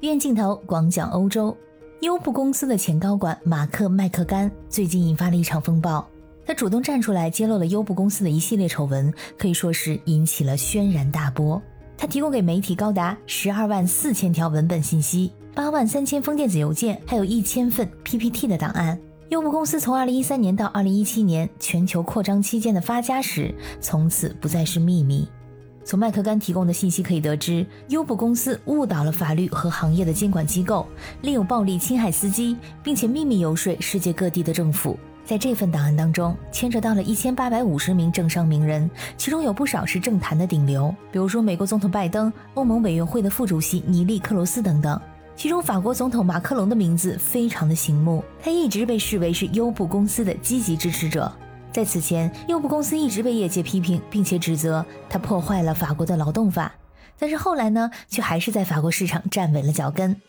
电镜头广讲欧洲，优步公司的前高管马克·麦克甘最近引发了一场风暴。他主动站出来揭露了优步公司的一系列丑闻，可以说是引起了轩然大波。他提供给媒体高达十二万四千条文本信息、八万三千封电子邮件，还有一千份 PPT 的档案。优步公司从二零一三年到二零一七年全球扩张期间的发家史，从此不再是秘密。从麦克甘提供的信息可以得知，优步公司误导了法律和行业的监管机构，利用暴力侵害司机，并且秘密游说世界各地的政府。在这份档案当中，牵扯到了一千八百五十名政商名人，其中有不少是政坛的顶流，比如说美国总统拜登、欧盟委员会的副主席尼利克罗斯等等。其中，法国总统马克龙的名字非常的醒目，他一直被视为是优步公司的积极支持者。在此前，优步公司一直被业界批评，并且指责它破坏了法国的劳动法。但是后来呢，却还是在法国市场站稳了脚跟。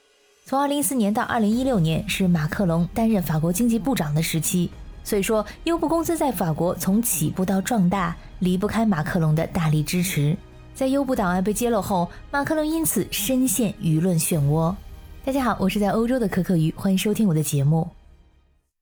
从2014年到2016年是马克龙担任法国经济部长的时期，所以说优步公司在法国从起步到壮大离不开马克龙的大力支持。在优步档案被揭露后，马克龙因此深陷舆论漩涡。大家好，我是在欧洲的可可鱼，欢迎收听我的节目。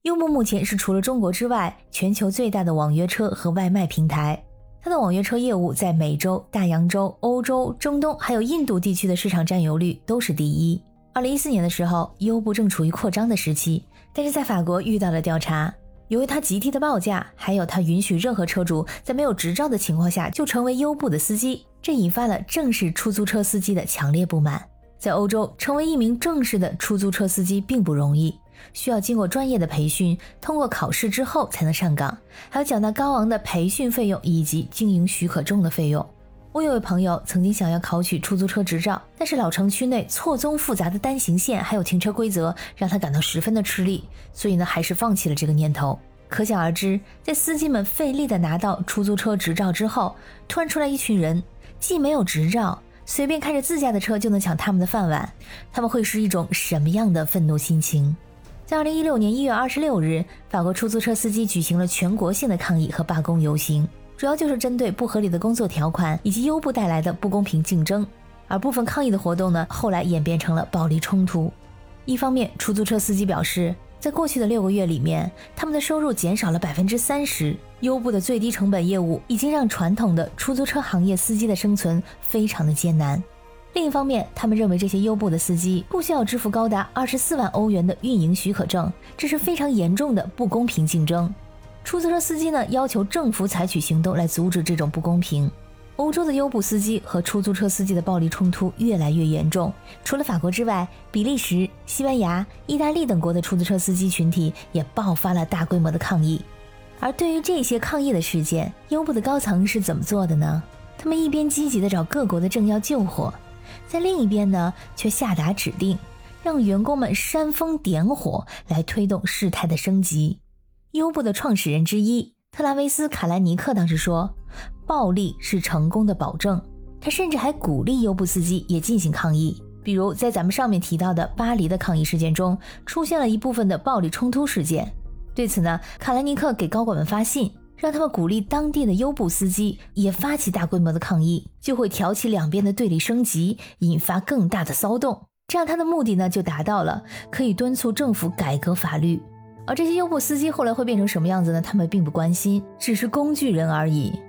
优步目前是除了中国之外全球最大的网约车和外卖平台。它的网约车业务在美洲、大洋洲、欧洲、中东还有印度地区的市场占有率都是第一。二零一四年的时候，优步正处于扩张的时期，但是在法国遇到了调查，由于它极低的报价，还有它允许任何车主在没有执照的情况下就成为优步的司机，这引发了正式出租车司机的强烈不满。在欧洲，成为一名正式的出租车司机并不容易。需要经过专业的培训，通过考试之后才能上岗，还要缴纳高昂的培训费用以及经营许可证的费用。我有位朋友曾经想要考取出租车执照，但是老城区内错综复杂的单行线还有停车规则让他感到十分的吃力，所以呢还是放弃了这个念头。可想而知，在司机们费力的拿到出租车执照之后，突然出来一群人，既没有执照，随便开着自家的车就能抢他们的饭碗，他们会是一种什么样的愤怒心情？在二零一六年一月二十六日，法国出租车司机举行了全国性的抗议和罢工游行，主要就是针对不合理的工作条款以及优步带来的不公平竞争。而部分抗议的活动呢，后来演变成了暴力冲突。一方面，出租车司机表示，在过去的六个月里面，他们的收入减少了百分之三十，优步的最低成本业务已经让传统的出租车行业司机的生存非常的艰难。另一方面，他们认为这些优步的司机不需要支付高达二十四万欧元的运营许可证，这是非常严重的不公平竞争。出租车司机呢要求政府采取行动来阻止这种不公平。欧洲的优步司机和出租车司机的暴力冲突越来越严重。除了法国之外，比利时、西班牙、意大利等国的出租车司机群体也爆发了大规模的抗议。而对于这些抗议的事件，优步的高层是怎么做的呢？他们一边积极地找各国的政要救火。在另一边呢，却下达指令，让员工们煽风点火，来推动事态的升级。优步的创始人之一特拉维斯·卡兰尼克当时说：“暴力是成功的保证。”他甚至还鼓励优步司机也进行抗议。比如在咱们上面提到的巴黎的抗议事件中，出现了一部分的暴力冲突事件。对此呢，卡兰尼克给高管们发信。让他们鼓励当地的优步司机也发起大规模的抗议，就会挑起两边的对立升级，引发更大的骚动。这样他的目的呢就达到了，可以敦促政府改革法律。而这些优步司机后来会变成什么样子呢？他们并不关心，只是工具人而已。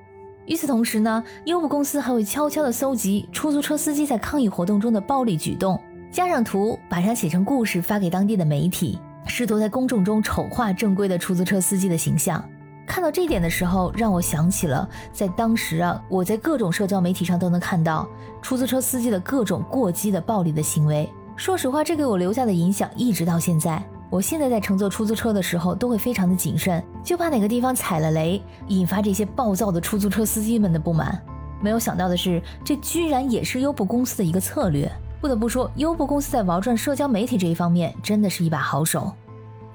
与此同时呢，优步公司还会悄悄地搜集出租车司机在抗议活动中的暴力举动，加上图，把它写成故事发给当地的媒体，试图在公众中丑化正规的出租车司机的形象。看到这点的时候，让我想起了在当时啊，我在各种社交媒体上都能看到出租车司机的各种过激的暴力的行为。说实话，这给我留下的影响一直到现在。我现在在乘坐出租车的时候，都会非常的谨慎，就怕哪个地方踩了雷，引发这些暴躁的出租车司机们的不满。没有想到的是，这居然也是优步公司的一个策略。不得不说，优步公司在玩转社交媒体这一方面，真的是一把好手。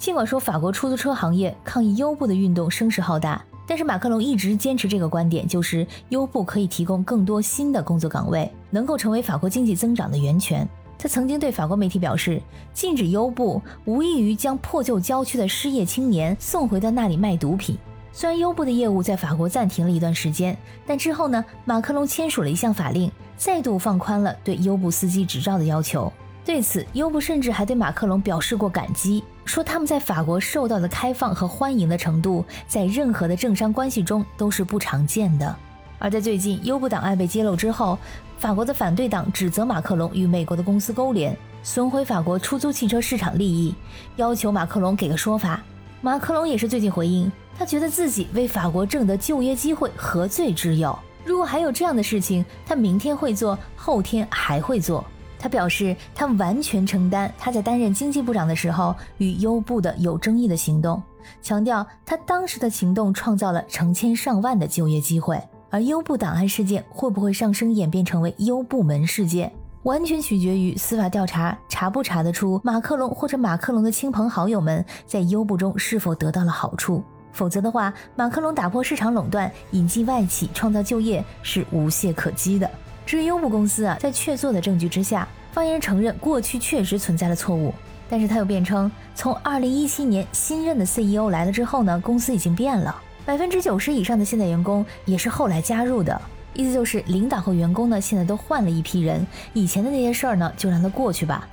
尽管说法国出租车行业抗议优步的运动声势浩大，但是马克龙一直坚持这个观点，就是优步可以提供更多新的工作岗位，能够成为法国经济增长的源泉。他曾经对法国媒体表示，禁止优步无异于将破旧郊区的失业青年送回到那里卖毒品。虽然优步的业务在法国暂停了一段时间，但之后呢，马克龙签署了一项法令，再度放宽了对优步司机执照的要求。对此，优步甚至还对马克龙表示过感激，说他们在法国受到的开放和欢迎的程度，在任何的政商关系中都是不常见的。而在最近优步档案被揭露之后，法国的反对党指责马克龙与美国的公司勾连，损毁法国出租汽车市场利益，要求马克龙给个说法。马克龙也是最近回应，他觉得自己为法国挣得就业机会何罪之有？如果还有这样的事情，他明天会做，后天还会做。他表示，他完全承担他在担任经济部长的时候与优步的有争议的行动，强调他当时的行动创造了成千上万的就业机会。而优步档案事件会不会上升演变成为优部门事件，完全取决于司法调查查不查得出马克龙或者马克龙的亲朋好友们在优步中是否得到了好处。否则的话，马克龙打破市场垄断，引进外企，创造就业是无懈可击的。至于优步公司啊，在确凿的证据之下，发言人承认过去确实存在了错误，但是他又辩称，从二零一七年新任的 CEO 来了之后呢，公司已经变了。百分之九十以上的现在员工也是后来加入的，意思就是领导和员工呢现在都换了一批人，以前的那些事儿呢就让它过去吧。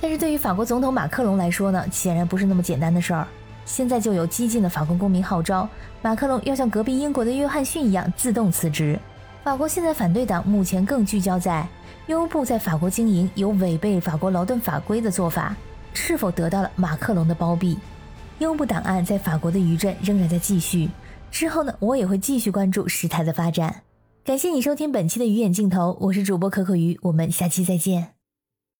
但是对于法国总统马克龙来说呢，显然不是那么简单的事儿。现在就有激进的法国公民号召马克龙要像隔壁英国的约翰逊一样自动辞职。法国现在反对党目前更聚焦在优步在法国经营有违背法国劳动法规的做法是否得到了马克龙的包庇。优步档案在法国的余震仍然在继续。之后呢，我也会继续关注时态的发展。感谢你收听本期的鱼眼镜头，我是主播可可鱼，我们下期再见。